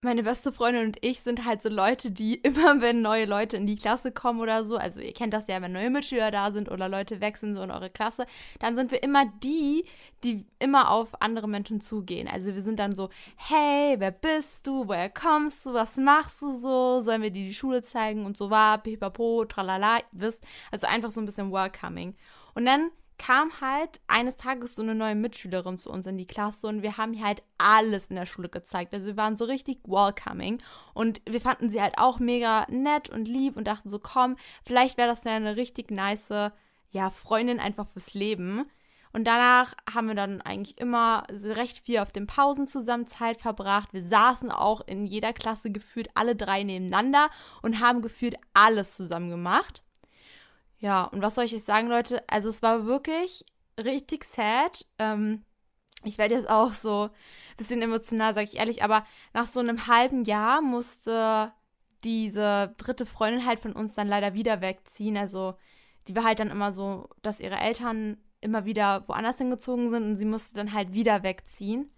meine beste Freundin und ich sind halt so Leute, die immer, wenn neue Leute in die Klasse kommen oder so, also ihr kennt das ja, wenn neue Mitschüler da sind oder Leute wechseln so in eure Klasse, dann sind wir immer die, die immer auf andere Menschen zugehen. Also wir sind dann so, hey, wer bist du, woher kommst du, was machst du so, sollen wir dir die Schule zeigen? Und so war, pipapo, tralala, wisst, also einfach so ein bisschen welcoming. Und dann kam halt eines Tages so eine neue Mitschülerin zu uns in die Klasse und wir haben ihr halt alles in der Schule gezeigt. Also wir waren so richtig welcoming und wir fanden sie halt auch mega nett und lieb und dachten so, komm, vielleicht wäre das ja eine richtig nice, ja, Freundin einfach fürs Leben. Und danach haben wir dann eigentlich immer recht viel auf den Pausen zusammen Zeit verbracht. Wir saßen auch in jeder Klasse gefühlt alle drei nebeneinander und haben gefühlt alles zusammen gemacht. Ja, und was soll ich euch sagen, Leute? Also es war wirklich richtig sad. Ähm, ich werde jetzt auch so ein bisschen emotional, sage ich ehrlich, aber nach so einem halben Jahr musste diese dritte Freundin halt von uns dann leider wieder wegziehen. Also die war halt dann immer so, dass ihre Eltern immer wieder woanders hingezogen sind und sie musste dann halt wieder wegziehen.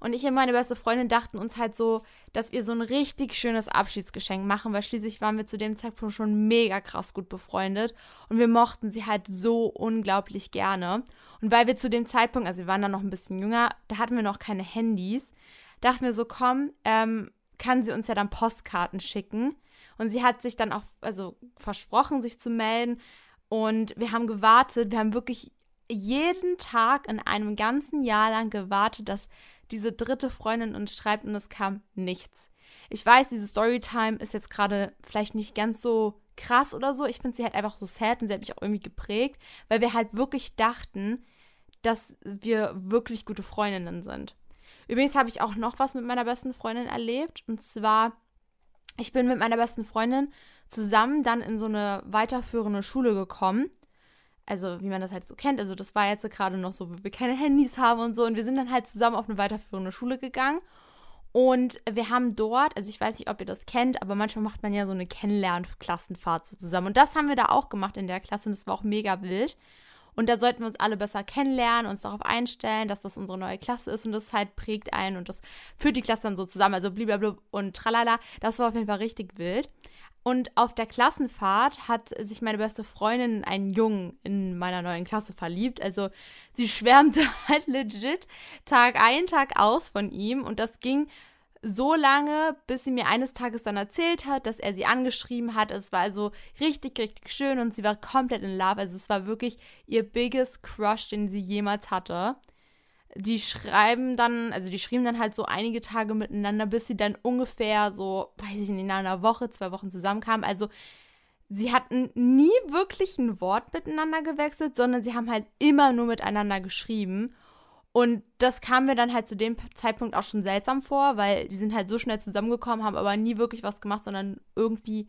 Und ich und meine beste Freundin dachten uns halt so, dass wir so ein richtig schönes Abschiedsgeschenk machen, weil schließlich waren wir zu dem Zeitpunkt schon mega krass gut befreundet und wir mochten sie halt so unglaublich gerne. Und weil wir zu dem Zeitpunkt, also wir waren dann noch ein bisschen jünger, da hatten wir noch keine Handys, dachten wir so, komm, ähm, kann sie uns ja dann Postkarten schicken. Und sie hat sich dann auch, also versprochen, sich zu melden. Und wir haben gewartet, wir haben wirklich jeden Tag in einem ganzen Jahr lang gewartet, dass diese dritte Freundin uns schreibt und es kam nichts. Ich weiß, diese Storytime ist jetzt gerade vielleicht nicht ganz so krass oder so. Ich finde sie halt einfach so sad und sie hat mich auch irgendwie geprägt, weil wir halt wirklich dachten, dass wir wirklich gute Freundinnen sind. Übrigens habe ich auch noch was mit meiner besten Freundin erlebt. Und zwar, ich bin mit meiner besten Freundin zusammen dann in so eine weiterführende Schule gekommen also wie man das halt so kennt. Also das war jetzt gerade noch so, wo wir keine Handys haben und so. Und wir sind dann halt zusammen auf eine weiterführende Schule gegangen. Und wir haben dort, also ich weiß nicht, ob ihr das kennt, aber manchmal macht man ja so eine Kennenlernklassenfahrt so zusammen. Und das haben wir da auch gemacht in der Klasse und das war auch mega wild. Und da sollten wir uns alle besser kennenlernen, uns darauf einstellen, dass das unsere neue Klasse ist und das halt prägt einen und das führt die Klasse dann so zusammen. Also blablabla und tralala. Das war auf jeden Fall richtig wild. Und auf der Klassenfahrt hat sich meine beste Freundin in einen Jungen in meiner neuen Klasse verliebt. Also sie schwärmte halt legit Tag ein, Tag aus von ihm. Und das ging so lange, bis sie mir eines Tages dann erzählt hat, dass er sie angeschrieben hat. Es war also richtig, richtig schön und sie war komplett in Love. Also es war wirklich ihr biggest Crush, den sie jemals hatte die schreiben dann, also die schrieben dann halt so einige Tage miteinander, bis sie dann ungefähr so, weiß ich nicht, in einer Woche, zwei Wochen zusammenkamen. Also sie hatten nie wirklich ein Wort miteinander gewechselt, sondern sie haben halt immer nur miteinander geschrieben. Und das kam mir dann halt zu dem Zeitpunkt auch schon seltsam vor, weil die sind halt so schnell zusammengekommen, haben aber nie wirklich was gemacht, sondern irgendwie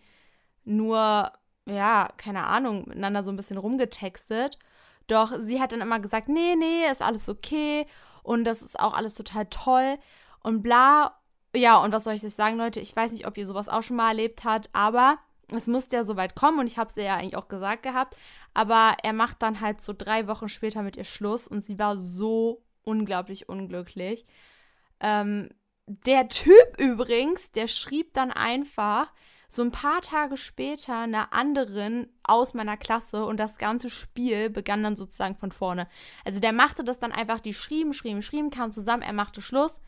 nur, ja, keine Ahnung, miteinander so ein bisschen rumgetextet. Doch sie hat dann immer gesagt, nee, nee, ist alles okay und das ist auch alles total toll und bla. Ja, und was soll ich euch sagen, Leute? Ich weiß nicht, ob ihr sowas auch schon mal erlebt habt, aber es musste ja so weit kommen und ich habe es ja eigentlich auch gesagt gehabt. Aber er macht dann halt so drei Wochen später mit ihr Schluss und sie war so unglaublich unglücklich. Ähm, der Typ übrigens, der schrieb dann einfach, so ein paar Tage später einer anderen aus meiner Klasse und das ganze Spiel begann dann sozusagen von vorne. Also der machte das dann einfach, die schrieben, schrieben, schrieben, kamen zusammen, er machte Schluss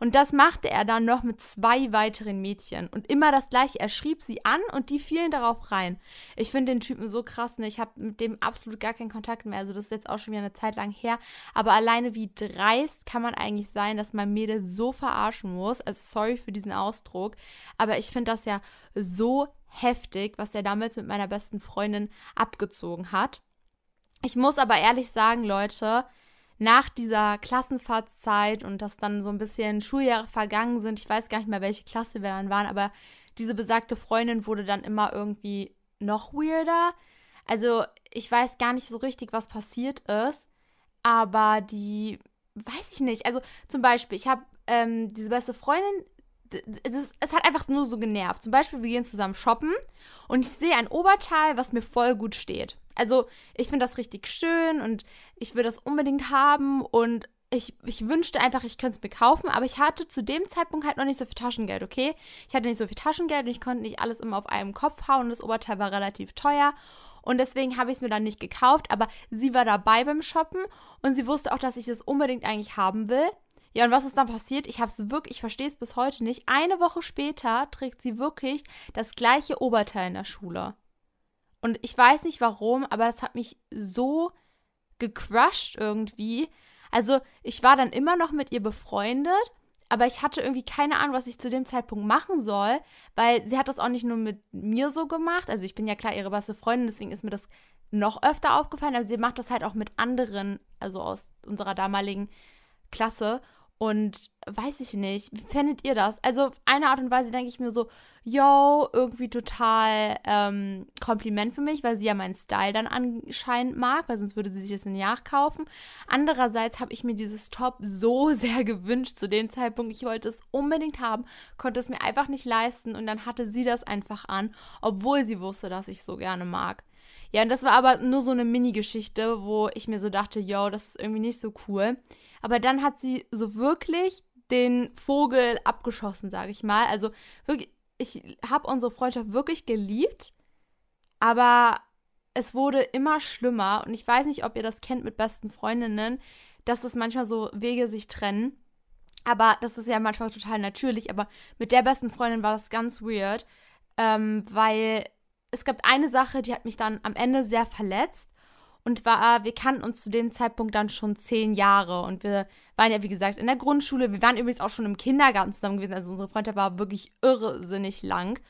und das machte er dann noch mit zwei weiteren Mädchen. Und immer das gleiche. Er schrieb sie an und die fielen darauf rein. Ich finde den Typen so krass. Ne? Ich habe mit dem absolut gar keinen Kontakt mehr. Also das ist jetzt auch schon wieder eine Zeit lang her. Aber alleine wie dreist kann man eigentlich sein, dass man Mädel so verarschen muss. Also sorry für diesen Ausdruck. Aber ich finde das ja so heftig, was er damals mit meiner besten Freundin abgezogen hat. Ich muss aber ehrlich sagen, Leute, nach dieser Klassenfahrtszeit und dass dann so ein bisschen Schuljahre vergangen sind, ich weiß gar nicht mehr, welche Klasse wir dann waren, aber diese besagte Freundin wurde dann immer irgendwie noch weirder. Also ich weiß gar nicht so richtig, was passiert ist, aber die, weiß ich nicht. Also zum Beispiel, ich habe ähm, diese beste Freundin, es, ist, es, hat einfach nur so genervt. Zum Beispiel, wir gehen zusammen shoppen und ich sehe ein Oberteil, was mir voll gut steht. Also, ich finde das richtig schön und ich will das unbedingt haben und ich, ich wünschte einfach, ich könnte es mir kaufen, aber ich hatte zu dem Zeitpunkt halt noch nicht so viel Taschengeld, okay? Ich hatte nicht so viel Taschengeld und ich konnte nicht alles immer auf einem Kopf hauen. Das Oberteil war relativ teuer. Und deswegen habe ich es mir dann nicht gekauft, aber sie war dabei beim Shoppen und sie wusste auch, dass ich es unbedingt eigentlich haben will. Ja, und was ist dann passiert? Ich habe es wirklich, ich verstehe es bis heute nicht. Eine Woche später trägt sie wirklich das gleiche Oberteil in der Schule. Und ich weiß nicht warum, aber das hat mich so gecrushed irgendwie. Also, ich war dann immer noch mit ihr befreundet, aber ich hatte irgendwie keine Ahnung, was ich zu dem Zeitpunkt machen soll, weil sie hat das auch nicht nur mit mir so gemacht. Also, ich bin ja klar ihre beste Freundin, deswegen ist mir das noch öfter aufgefallen, aber sie macht das halt auch mit anderen, also aus unserer damaligen Klasse. Und weiß ich nicht, wie findet ihr das? Also auf eine Art und Weise denke ich mir so, yo, irgendwie total ähm, Kompliment für mich, weil sie ja meinen Style dann anscheinend mag, weil sonst würde sie sich das in Jahr kaufen. Andererseits habe ich mir dieses Top so sehr gewünscht zu dem Zeitpunkt. Ich wollte es unbedingt haben, konnte es mir einfach nicht leisten und dann hatte sie das einfach an, obwohl sie wusste, dass ich so gerne mag. Ja, und das war aber nur so eine Mini-Geschichte, wo ich mir so dachte, yo, das ist irgendwie nicht so cool. Aber dann hat sie so wirklich den Vogel abgeschossen, sage ich mal. Also wirklich, ich habe unsere Freundschaft wirklich geliebt, aber es wurde immer schlimmer und ich weiß nicht, ob ihr das kennt mit besten Freundinnen, dass es manchmal so Wege sich trennen. Aber das ist ja manchmal total natürlich. Aber mit der besten Freundin war das ganz weird, ähm, weil es gab eine Sache, die hat mich dann am Ende sehr verletzt und war, wir kannten uns zu dem Zeitpunkt dann schon zehn Jahre und wir waren ja, wie gesagt, in der Grundschule. Wir waren übrigens auch schon im Kindergarten zusammen gewesen, also unsere Freundschaft war wirklich irrsinnig lang.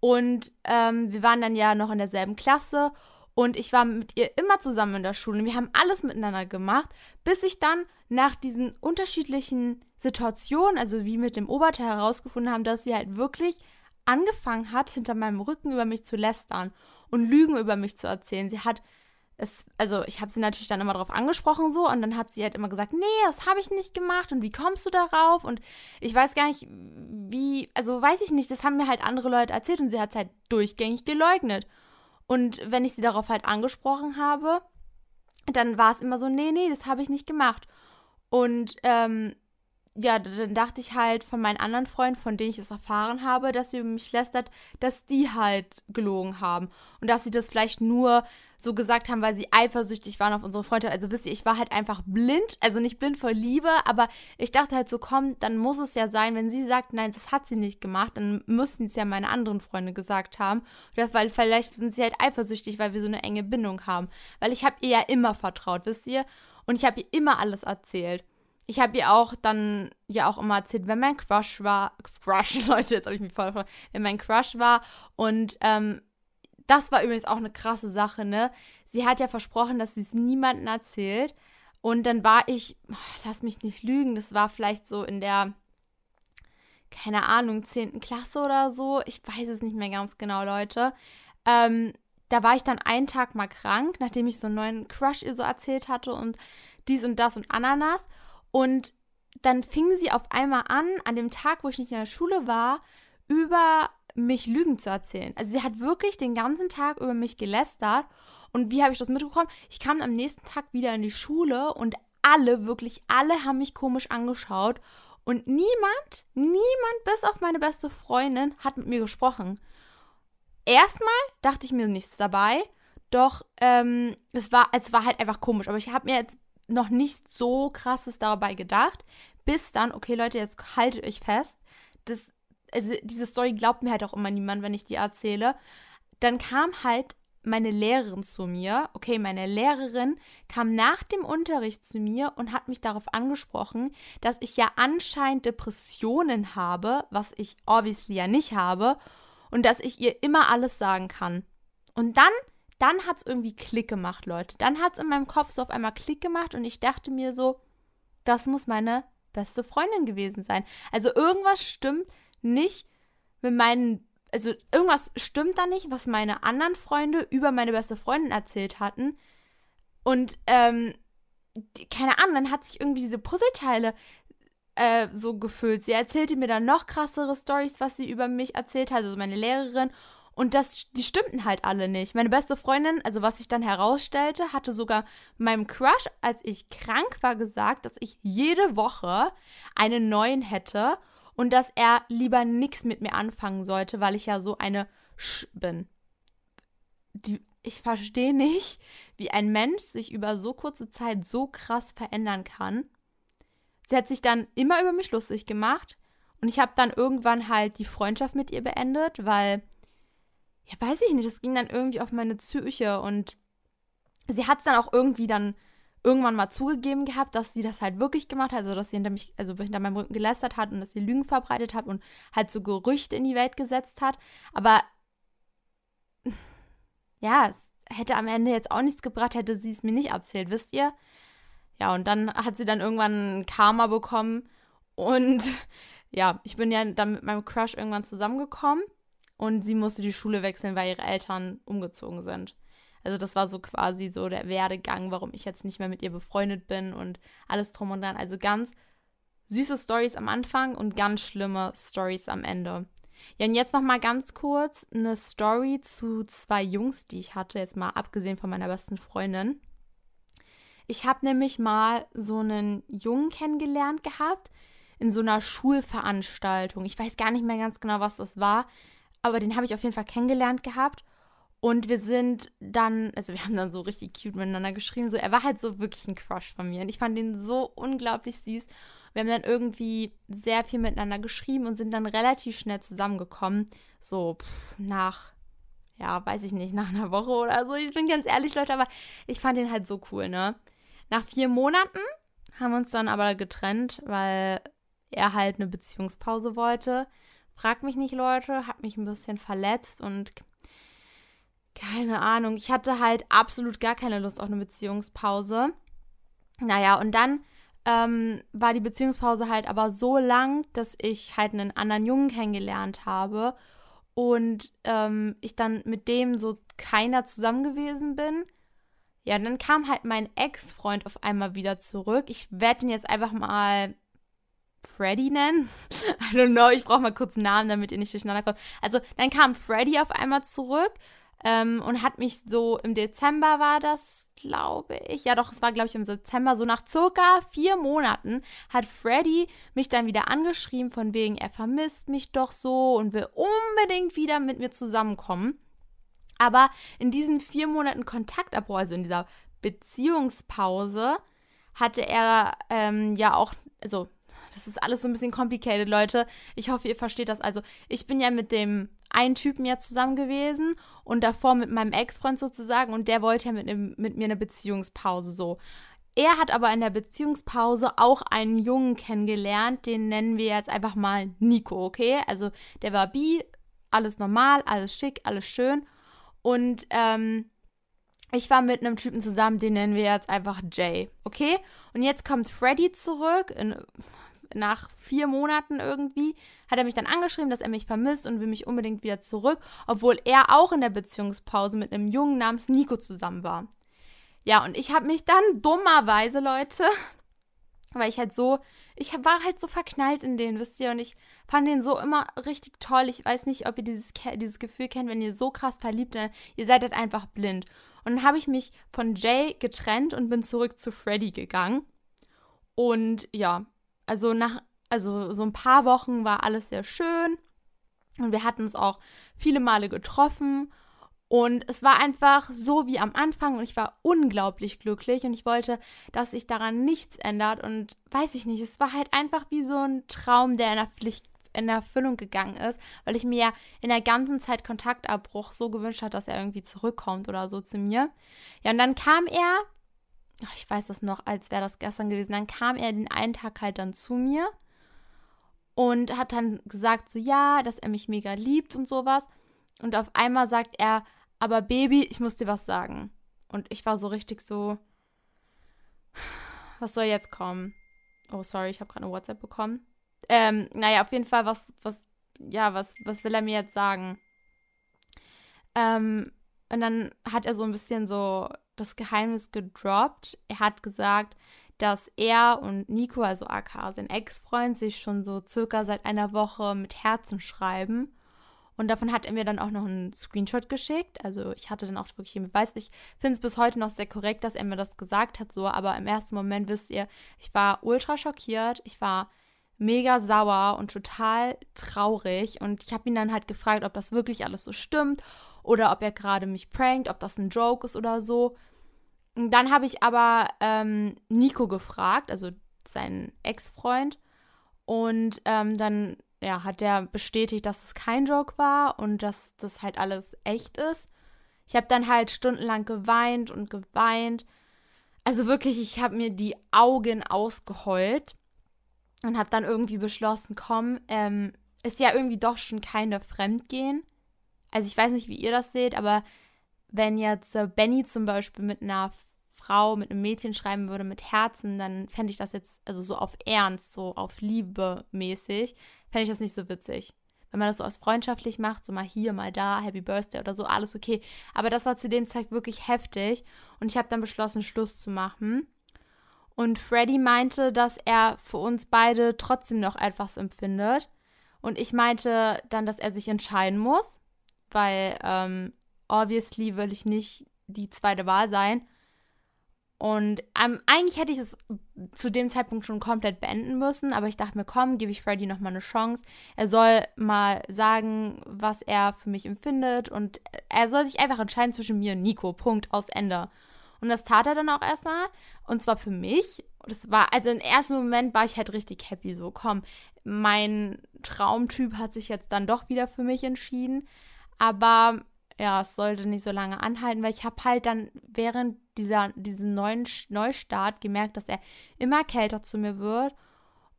Und ähm, wir waren dann ja noch in derselben Klasse und ich war mit ihr immer zusammen in der Schule. Wir haben alles miteinander gemacht, bis ich dann nach diesen unterschiedlichen Situationen, also wie mit dem Oberteil herausgefunden haben, dass sie halt wirklich angefangen hat, hinter meinem Rücken über mich zu lästern und Lügen über mich zu erzählen. Sie hat es, also ich habe sie natürlich dann immer darauf angesprochen so und dann hat sie halt immer gesagt, nee, das habe ich nicht gemacht und wie kommst du darauf? Und ich weiß gar nicht, wie, also weiß ich nicht, das haben mir halt andere Leute erzählt und sie hat es halt durchgängig geleugnet. Und wenn ich sie darauf halt angesprochen habe, dann war es immer so, nee, nee, das habe ich nicht gemacht. Und ähm, ja, dann dachte ich halt von meinen anderen Freunden, von denen ich es erfahren habe, dass sie über mich lästert, dass die halt gelogen haben. Und dass sie das vielleicht nur so gesagt haben, weil sie eifersüchtig waren auf unsere Freunde. Also wisst ihr, ich war halt einfach blind, also nicht blind vor Liebe, aber ich dachte halt so, komm, dann muss es ja sein, wenn sie sagt, nein, das hat sie nicht gemacht, dann müssten es ja meine anderen Freunde gesagt haben. Das, weil vielleicht sind sie halt eifersüchtig, weil wir so eine enge Bindung haben. Weil ich habe ihr ja immer vertraut, wisst ihr? Und ich habe ihr immer alles erzählt ich habe ihr auch dann ja auch immer erzählt, wenn mein Crush war, Crush, Leute, jetzt habe ich mich voll gefreut, wenn mein Crush war und ähm, das war übrigens auch eine krasse Sache, ne? Sie hat ja versprochen, dass sie es niemandem erzählt und dann war ich, lass mich nicht lügen, das war vielleicht so in der, keine Ahnung, 10. Klasse oder so, ich weiß es nicht mehr ganz genau, Leute. Ähm, da war ich dann einen Tag mal krank, nachdem ich so einen neuen Crush ihr so erzählt hatte und dies und das und Ananas. Und dann fing sie auf einmal an, an dem Tag, wo ich nicht in der Schule war, über mich Lügen zu erzählen. Also sie hat wirklich den ganzen Tag über mich gelästert. Und wie habe ich das mitbekommen? Ich kam am nächsten Tag wieder in die Schule und alle, wirklich alle haben mich komisch angeschaut. Und niemand, niemand, bis auf meine beste Freundin, hat mit mir gesprochen. Erstmal dachte ich mir nichts dabei, doch ähm, es, war, es war halt einfach komisch. Aber ich habe mir jetzt noch nicht so krasses dabei gedacht, bis dann, okay Leute, jetzt haltet euch fest, das, also diese Story glaubt mir halt auch immer niemand, wenn ich die erzähle. Dann kam halt meine Lehrerin zu mir. Okay, meine Lehrerin kam nach dem Unterricht zu mir und hat mich darauf angesprochen, dass ich ja anscheinend Depressionen habe, was ich obviously ja nicht habe, und dass ich ihr immer alles sagen kann. Und dann dann hat es irgendwie Klick gemacht, Leute. Dann hat es in meinem Kopf so auf einmal Klick gemacht und ich dachte mir so, das muss meine beste Freundin gewesen sein. Also irgendwas stimmt nicht mit meinen, also irgendwas stimmt da nicht, was meine anderen Freunde über meine beste Freundin erzählt hatten. Und ähm, keine Ahnung, dann hat sich irgendwie diese Puzzleteile äh, so gefüllt. Sie erzählte mir dann noch krassere Stories, was sie über mich erzählt hat, also meine Lehrerin. Und das, die stimmten halt alle nicht. Meine beste Freundin, also was sich dann herausstellte, hatte sogar meinem Crush, als ich krank war, gesagt, dass ich jede Woche einen neuen hätte und dass er lieber nichts mit mir anfangen sollte, weil ich ja so eine Sch bin. Die, ich verstehe nicht, wie ein Mensch sich über so kurze Zeit so krass verändern kann. Sie hat sich dann immer über mich lustig gemacht und ich habe dann irgendwann halt die Freundschaft mit ihr beendet, weil ja, weiß ich nicht, das ging dann irgendwie auf meine Psyche und sie hat es dann auch irgendwie dann irgendwann mal zugegeben gehabt, dass sie das halt wirklich gemacht hat, also dass sie hinter mich, also hinter meinem Rücken gelästert hat und dass sie Lügen verbreitet hat und halt so Gerüchte in die Welt gesetzt hat. Aber ja, es hätte am Ende jetzt auch nichts gebracht, hätte sie es mir nicht erzählt, wisst ihr? Ja, und dann hat sie dann irgendwann Karma bekommen und ja, ich bin ja dann mit meinem Crush irgendwann zusammengekommen und sie musste die Schule wechseln, weil ihre Eltern umgezogen sind. Also das war so quasi so der Werdegang, warum ich jetzt nicht mehr mit ihr befreundet bin und alles drum und dran. Also ganz süße Stories am Anfang und ganz schlimme Stories am Ende. Ja, und jetzt noch mal ganz kurz eine Story zu zwei Jungs, die ich hatte, jetzt mal abgesehen von meiner besten Freundin. Ich habe nämlich mal so einen Jungen kennengelernt gehabt in so einer Schulveranstaltung. Ich weiß gar nicht mehr ganz genau, was das war aber den habe ich auf jeden Fall kennengelernt gehabt. Und wir sind dann, also wir haben dann so richtig cute miteinander geschrieben. So, er war halt so wirklich ein Crush von mir. Und ich fand ihn so unglaublich süß. Wir haben dann irgendwie sehr viel miteinander geschrieben und sind dann relativ schnell zusammengekommen. So pff, nach, ja, weiß ich nicht, nach einer Woche oder so. Ich bin ganz ehrlich, Leute, aber ich fand ihn halt so cool, ne? Nach vier Monaten haben wir uns dann aber getrennt, weil er halt eine Beziehungspause wollte. Frag mich nicht, Leute, hat mich ein bisschen verletzt und keine Ahnung. Ich hatte halt absolut gar keine Lust auf eine Beziehungspause. Naja, und dann ähm, war die Beziehungspause halt aber so lang, dass ich halt einen anderen Jungen kennengelernt habe und ähm, ich dann mit dem so keiner zusammen gewesen bin. Ja, dann kam halt mein Ex-Freund auf einmal wieder zurück. Ich werde ihn jetzt einfach mal Freddy nennen. I don't know, ich brauche mal kurz einen Namen, damit ihr nicht durcheinander kommt. Also dann kam Freddy auf einmal zurück ähm, und hat mich so im Dezember war das, glaube ich. Ja, doch, es war, glaube ich, im September. So nach circa vier Monaten hat Freddy mich dann wieder angeschrieben, von wegen, er vermisst mich doch so und will unbedingt wieder mit mir zusammenkommen. Aber in diesen vier Monaten Kontaktabbruch, also in dieser Beziehungspause, hatte er ähm, ja auch, also das ist alles so ein bisschen complicated, Leute. Ich hoffe, ihr versteht das. Also, ich bin ja mit dem einen Typen ja zusammen gewesen und davor mit meinem Ex-Freund sozusagen und der wollte ja mit, mit mir eine Beziehungspause so. Er hat aber in der Beziehungspause auch einen Jungen kennengelernt, den nennen wir jetzt einfach mal Nico, okay? Also der war bi, alles normal, alles schick, alles schön. Und ähm, ich war mit einem Typen zusammen, den nennen wir jetzt einfach Jay, okay? Und jetzt kommt Freddy zurück, in, nach vier Monaten irgendwie, hat er mich dann angeschrieben, dass er mich vermisst und will mich unbedingt wieder zurück, obwohl er auch in der Beziehungspause mit einem Jungen namens Nico zusammen war. Ja, und ich habe mich dann dummerweise, Leute, weil ich halt so, ich war halt so verknallt in den, wisst ihr, und ich fand den so immer richtig toll. Ich weiß nicht, ob ihr dieses, dieses Gefühl kennt, wenn ihr so krass verliebt seid, ihr seid halt einfach blind. Und dann habe ich mich von Jay getrennt und bin zurück zu Freddy gegangen. Und ja, also nach, also so ein paar Wochen war alles sehr schön. Und wir hatten uns auch viele Male getroffen. Und es war einfach so wie am Anfang und ich war unglaublich glücklich und ich wollte, dass sich daran nichts ändert. Und weiß ich nicht, es war halt einfach wie so ein Traum, der in der Pflicht in Erfüllung gegangen ist, weil ich mir ja in der ganzen Zeit Kontaktabbruch so gewünscht habe, dass er irgendwie zurückkommt oder so zu mir. Ja, und dann kam er ich weiß das noch, als wäre das gestern gewesen, dann kam er den einen Tag halt dann zu mir und hat dann gesagt, so ja, dass er mich mega liebt und sowas. Und auf einmal sagt er, aber Baby, ich muss dir was sagen. Und ich war so richtig so, was soll jetzt kommen? Oh, sorry, ich habe gerade eine WhatsApp bekommen. Ähm, naja, auf jeden Fall, was, was, ja, was, was will er mir jetzt sagen? Ähm, und dann hat er so ein bisschen so das Geheimnis gedroppt. Er hat gesagt, dass er und Nico, also AK, sein Ex-Freund, sich schon so circa seit einer Woche mit Herzen schreiben. Und davon hat er mir dann auch noch einen Screenshot geschickt. Also ich hatte dann auch wirklich den Beweis. Ich finde es bis heute noch sehr korrekt, dass er mir das gesagt hat, so. Aber im ersten Moment wisst ihr, ich war ultra schockiert. Ich war mega sauer und total traurig. Und ich habe ihn dann halt gefragt, ob das wirklich alles so stimmt oder ob er gerade mich prankt, ob das ein Joke ist oder so. Dann habe ich aber ähm, Nico gefragt, also seinen Ex-Freund. Und ähm, dann ja, hat der bestätigt, dass es kein Joke war und dass das halt alles echt ist. Ich habe dann halt stundenlang geweint und geweint. Also wirklich, ich habe mir die Augen ausgeheult und habe dann irgendwie beschlossen, komm, ähm, ist ja irgendwie doch schon keine Fremdgehen. Also ich weiß nicht, wie ihr das seht, aber wenn jetzt äh, Benny zum Beispiel mit einer Frau, mit einem Mädchen schreiben würde, mit Herzen, dann fände ich das jetzt, also so auf Ernst, so auf Liebe mäßig, fände ich das nicht so witzig. Wenn man das so aus freundschaftlich macht, so mal hier, mal da, Happy Birthday oder so, alles okay. Aber das war zu dem Zeitpunkt wirklich heftig und ich habe dann beschlossen, Schluss zu machen. Und Freddy meinte, dass er für uns beide trotzdem noch etwas empfindet. Und ich meinte dann, dass er sich entscheiden muss, weil ähm, obviously will ich nicht die zweite Wahl sein. Und ähm, eigentlich hätte ich es zu dem Zeitpunkt schon komplett beenden müssen, aber ich dachte mir, komm, gebe ich Freddy nochmal eine Chance. Er soll mal sagen, was er für mich empfindet und er soll sich einfach entscheiden zwischen mir und Nico. Punkt, aus Ende. Und das tat er dann auch erstmal. Und zwar für mich. Das war, also im ersten Moment war ich halt richtig happy. So, komm, mein Traumtyp hat sich jetzt dann doch wieder für mich entschieden. Aber ja, es sollte nicht so lange anhalten, weil ich habe halt dann während dieser, diesen neuen Neustart gemerkt, dass er immer kälter zu mir wird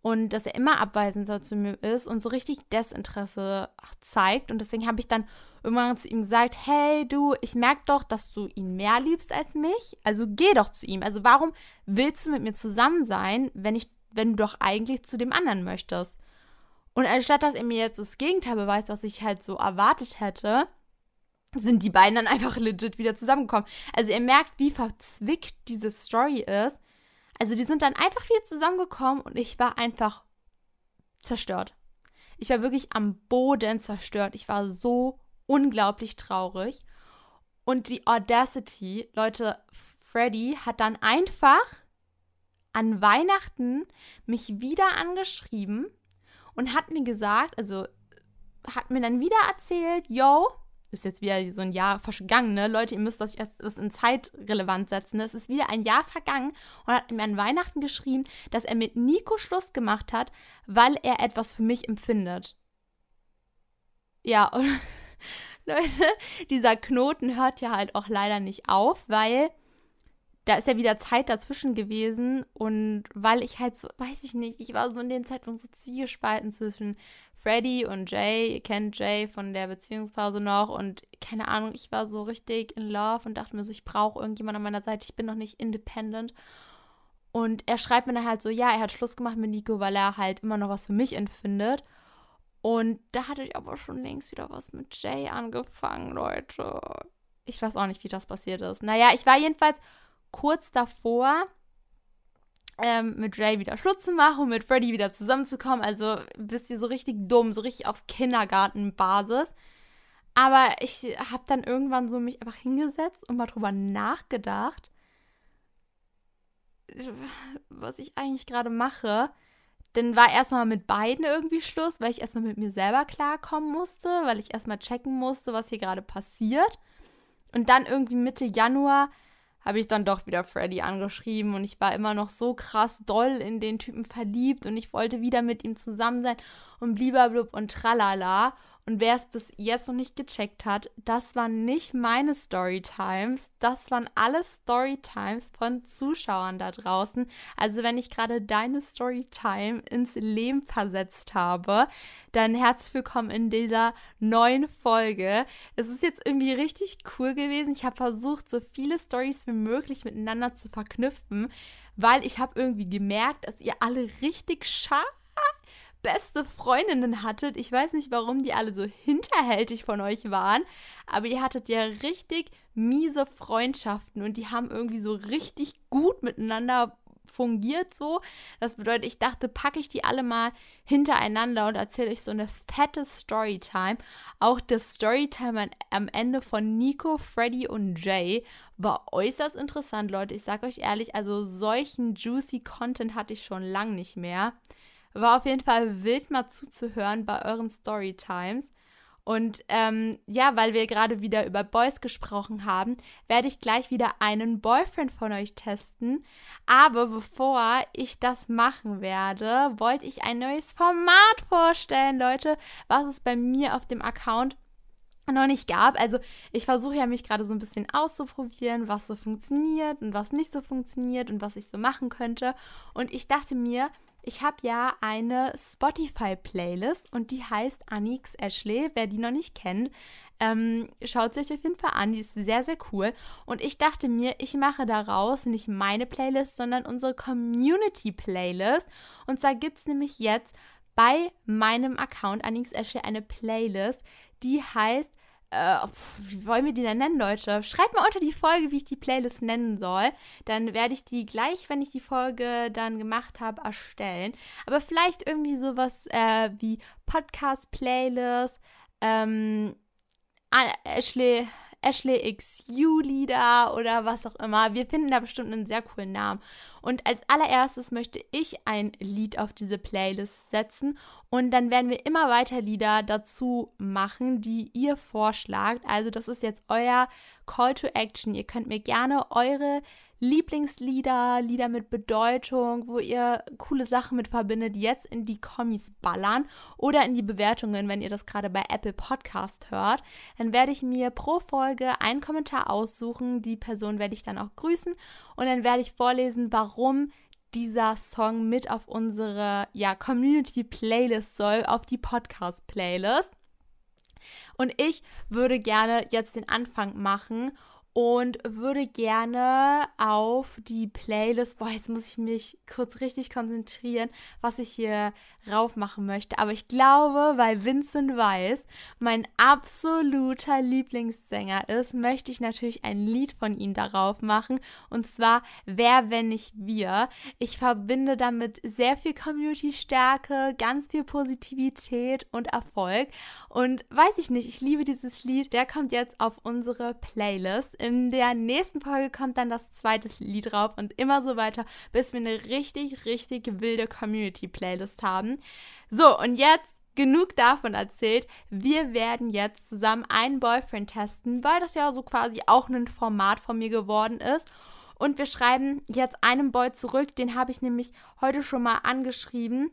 und dass er immer abweisender zu mir ist und so richtig Desinteresse zeigt. Und deswegen habe ich dann irgendwann zu ihm gesagt, hey du, ich merke doch, dass du ihn mehr liebst als mich. Also geh doch zu ihm. Also warum willst du mit mir zusammen sein, wenn ich, wenn du doch eigentlich zu dem anderen möchtest? Und anstatt dass er mir jetzt das Gegenteil beweist, was ich halt so erwartet hätte, sind die beiden dann einfach legit wieder zusammengekommen. Also ihr merkt, wie verzwickt diese Story ist. Also die sind dann einfach wieder zusammengekommen und ich war einfach zerstört. Ich war wirklich am Boden zerstört. Ich war so unglaublich traurig. Und die Audacity, Leute, Freddy hat dann einfach an Weihnachten mich wieder angeschrieben und hat mir gesagt, also hat mir dann wieder erzählt, yo, ist jetzt wieder so ein Jahr vergangen, ne? Leute, ihr müsst euch das in Zeit relevant setzen. Ne? Es ist wieder ein Jahr vergangen und hat mir an Weihnachten geschrieben, dass er mit Nico Schluss gemacht hat, weil er etwas für mich empfindet. Ja, und Leute, dieser Knoten hört ja halt auch leider nicht auf, weil da ist ja wieder Zeit dazwischen gewesen und weil ich halt so, weiß ich nicht, ich war so in dem Zeitpunkt so zwiegespalten zwischen Freddy und Jay. Ihr kennt Jay von der Beziehungspause noch und keine Ahnung, ich war so richtig in Love und dachte mir so, ich brauche irgendjemand an meiner Seite, ich bin noch nicht independent. Und er schreibt mir dann halt so, ja, er hat Schluss gemacht mit Nico, weil er halt immer noch was für mich empfindet. Und da hatte ich aber schon längst wieder was mit Jay angefangen, Leute. Ich weiß auch nicht, wie das passiert ist. Naja, ich war jedenfalls kurz davor, ähm, mit Jay wieder Schluss zu machen, mit Freddy wieder zusammenzukommen. Also wisst ihr, so richtig dumm, so richtig auf Kindergartenbasis. Aber ich habe dann irgendwann so mich einfach hingesetzt und mal drüber nachgedacht, was ich eigentlich gerade mache. Dann war erstmal mit beiden irgendwie Schluss, weil ich erstmal mit mir selber klarkommen musste, weil ich erstmal checken musste, was hier gerade passiert. Und dann irgendwie Mitte Januar habe ich dann doch wieder Freddy angeschrieben und ich war immer noch so krass doll in den Typen verliebt und ich wollte wieder mit ihm zusammen sein und blub und tralala. Und wer es bis jetzt noch nicht gecheckt hat, das waren nicht meine Storytimes, das waren alle Storytimes von Zuschauern da draußen. Also wenn ich gerade deine Storytime ins Leben versetzt habe, dann herzlich willkommen in dieser neuen Folge. Es ist jetzt irgendwie richtig cool gewesen. Ich habe versucht, so viele Stories wie möglich miteinander zu verknüpfen, weil ich habe irgendwie gemerkt, dass ihr alle richtig scharf beste Freundinnen hattet. Ich weiß nicht, warum die alle so hinterhältig von euch waren, aber ihr hattet ja richtig miese Freundschaften und die haben irgendwie so richtig gut miteinander fungiert so. Das bedeutet, ich dachte, packe ich die alle mal hintereinander und erzähle euch so eine fette Storytime. Auch das Storytime am Ende von Nico, Freddy und Jay war äußerst interessant, Leute. Ich sage euch ehrlich, also solchen juicy Content hatte ich schon lang nicht mehr. War auf jeden Fall wild mal zuzuhören bei euren Storytimes. Und ähm, ja, weil wir gerade wieder über Boys gesprochen haben, werde ich gleich wieder einen Boyfriend von euch testen. Aber bevor ich das machen werde, wollte ich ein neues Format vorstellen, Leute, was es bei mir auf dem Account noch nicht gab. Also ich versuche ja mich gerade so ein bisschen auszuprobieren, was so funktioniert und was nicht so funktioniert und was ich so machen könnte. Und ich dachte mir, ich habe ja eine Spotify-Playlist und die heißt Anix Ashley. Wer die noch nicht kennt, ähm, schaut sich auf jeden Fall an. Die ist sehr, sehr cool. Und ich dachte mir, ich mache daraus nicht meine Playlist, sondern unsere Community-Playlist. Und zwar gibt es nämlich jetzt bei meinem Account Anix Ashley eine Playlist, die heißt äh, wie wollen wir die denn nennen, Leute? Schreibt mal unter die Folge, wie ich die Playlist nennen soll. Dann werde ich die gleich, wenn ich die Folge dann gemacht habe, erstellen. Aber vielleicht irgendwie sowas äh, wie Podcast-Playlist, ähm, Ashley, Ashley XU Lieder oder was auch immer. Wir finden da bestimmt einen sehr coolen Namen. Und als allererstes möchte ich ein Lied auf diese Playlist setzen und dann werden wir immer weiter Lieder dazu machen, die ihr vorschlagt. Also das ist jetzt euer Call to Action. Ihr könnt mir gerne eure Lieblingslieder, Lieder mit Bedeutung, wo ihr coole Sachen mit verbindet, jetzt in die Kommis ballern oder in die Bewertungen, wenn ihr das gerade bei Apple Podcast hört. Dann werde ich mir pro Folge einen Kommentar aussuchen. Die Person werde ich dann auch grüßen und dann werde ich vorlesen, warum dieser Song mit auf unsere ja, Community Playlist soll, auf die Podcast Playlist. Und ich würde gerne jetzt den Anfang machen und würde gerne auf die Playlist, boah, jetzt muss ich mich kurz richtig konzentrieren, was ich hier rauf machen möchte. Aber ich glaube, weil Vincent Weiss mein absoluter Lieblingssänger ist, möchte ich natürlich ein Lied von ihm darauf machen. Und zwar Wer, wenn nicht wir. Ich verbinde damit sehr viel Community-Stärke, ganz viel Positivität und Erfolg. Und weiß ich nicht, ich liebe dieses Lied. Der kommt jetzt auf unsere Playlist. In der nächsten Folge kommt dann das zweite Lied drauf und immer so weiter, bis wir eine richtig, richtig wilde Community-Playlist haben. So, und jetzt genug davon erzählt. Wir werden jetzt zusammen einen Boyfriend testen, weil das ja so quasi auch ein Format von mir geworden ist. Und wir schreiben jetzt einem Boy zurück, den habe ich nämlich heute schon mal angeschrieben.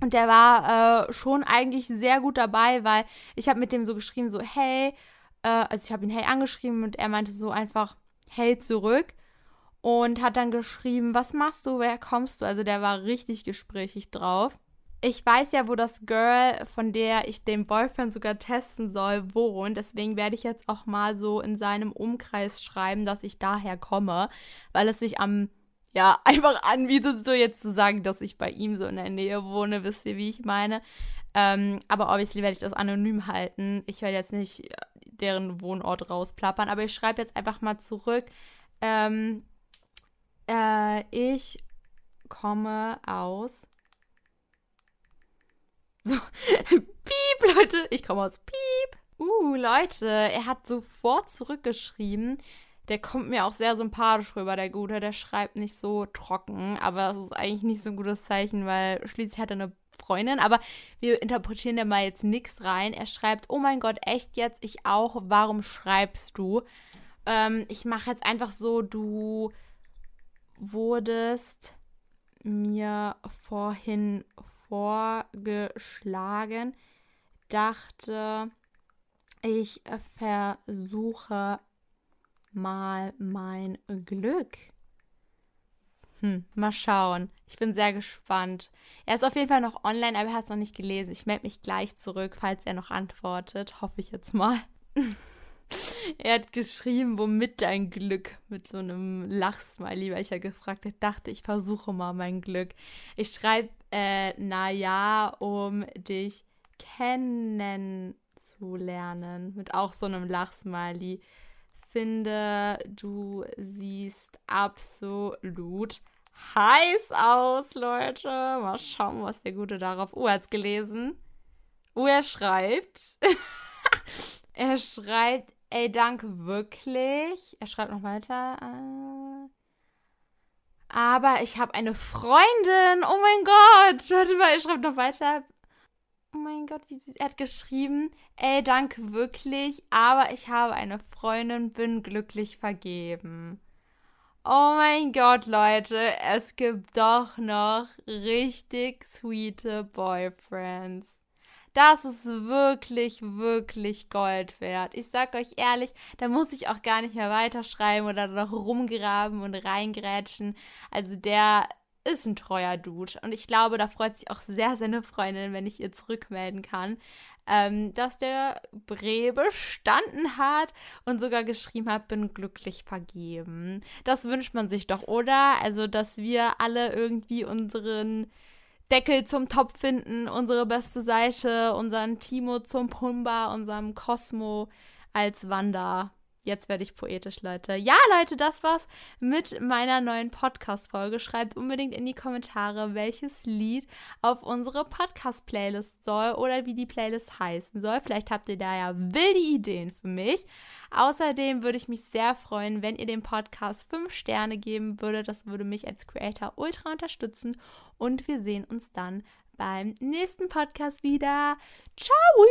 Und der war äh, schon eigentlich sehr gut dabei, weil ich habe mit dem so geschrieben, so, hey, äh, also ich habe ihn hey angeschrieben und er meinte so einfach hey zurück und hat dann geschrieben, was machst du, wer kommst du? Also der war richtig gesprächig drauf. Ich weiß ja, wo das Girl, von der ich den Boyfriend sogar testen soll, wohnt. Deswegen werde ich jetzt auch mal so in seinem Umkreis schreiben, dass ich daher komme, weil es sich am ja, einfach anbietet, so jetzt zu sagen, dass ich bei ihm so in der Nähe wohne. Wisst ihr, wie ich meine? Ähm, aber obviously werde ich das anonym halten. Ich werde jetzt nicht deren Wohnort rausplappern. Aber ich schreibe jetzt einfach mal zurück. Ähm, äh, ich komme aus. So, piep, Leute, ich komme aus piep. Uh, Leute, er hat sofort zurückgeschrieben. Der kommt mir auch sehr sympathisch rüber, der Gute. Der schreibt nicht so trocken, aber das ist eigentlich nicht so ein gutes Zeichen, weil schließlich hat er eine Freundin, aber wir interpretieren da mal jetzt nichts rein. Er schreibt, oh mein Gott, echt jetzt? Ich auch. Warum schreibst du? Ähm, ich mache jetzt einfach so, du wurdest mir vorhin vorgeschlagen, dachte, ich versuche mal mein Glück. Hm, mal schauen. Ich bin sehr gespannt. Er ist auf jeden Fall noch online, aber er hat es noch nicht gelesen. Ich melde mich gleich zurück, falls er noch antwortet. Hoffe ich jetzt mal. er hat geschrieben, womit dein Glück? Mit so einem Lachsmiley, weil ich ja gefragt habe, dachte, ich versuche mal mein Glück. Ich schreibe, äh, naja, um dich kennenzulernen. Mit auch so einem Lachsmiley. Finde, du siehst absolut heiß aus, Leute. Mal schauen, was der Gute darauf. Oh, hat's gelesen. Oh, er schreibt. er schreibt, ey, danke wirklich. Er schreibt noch weiter. Äh, aber ich habe eine Freundin. Oh mein Gott. Warte mal, er schreibt noch weiter. Oh mein Gott, wie sie, er hat geschrieben, ey, danke wirklich, aber ich habe eine Freundin, bin glücklich vergeben. Oh mein Gott, Leute, es gibt doch noch richtig sweete Boyfriends. Das ist wirklich, wirklich Gold wert. Ich sag euch ehrlich, da muss ich auch gar nicht mehr weiterschreiben oder noch rumgraben und reingrätschen. Also der ist ein treuer Dude. Und ich glaube, da freut sich auch sehr seine Freundin, wenn ich ihr zurückmelden kann ähm, dass der Bre bestanden hat und sogar geschrieben hat, bin glücklich vergeben. Das wünscht man sich doch, oder? Also, dass wir alle irgendwie unseren Deckel zum Topf finden, unsere beste Seite, unseren Timo zum Pumba, unserem Cosmo als Wanda Jetzt werde ich poetisch, Leute. Ja, Leute, das war's mit meiner neuen Podcast-Folge. Schreibt unbedingt in die Kommentare, welches Lied auf unsere Podcast-Playlist soll oder wie die Playlist heißen soll. Vielleicht habt ihr da ja wilde Ideen für mich. Außerdem würde ich mich sehr freuen, wenn ihr dem Podcast 5 Sterne geben würdet. Das würde mich als Creator ultra unterstützen. Und wir sehen uns dann beim nächsten Podcast wieder. Ciao!